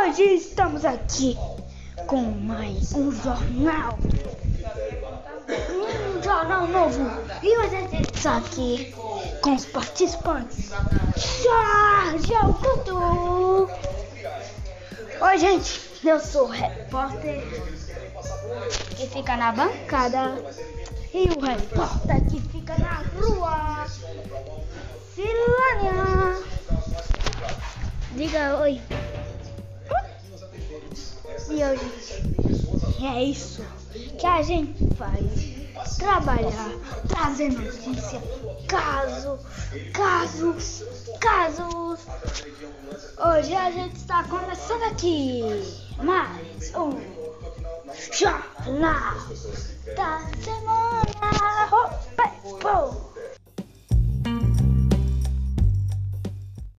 Hoje estamos aqui com mais um jornal. Um jornal novo. E hoje a gente está aqui com os participantes. Jorge Augusto. Oi, gente. Eu sou o repórter que fica na bancada. E o repórter que fica na rua. Silânia. Diga oi. E hoje é isso que a gente faz. Trabalhar, trazer notícia, caso, casos, casos. Hoje a gente está começando aqui mais um jornal da semana. Pô.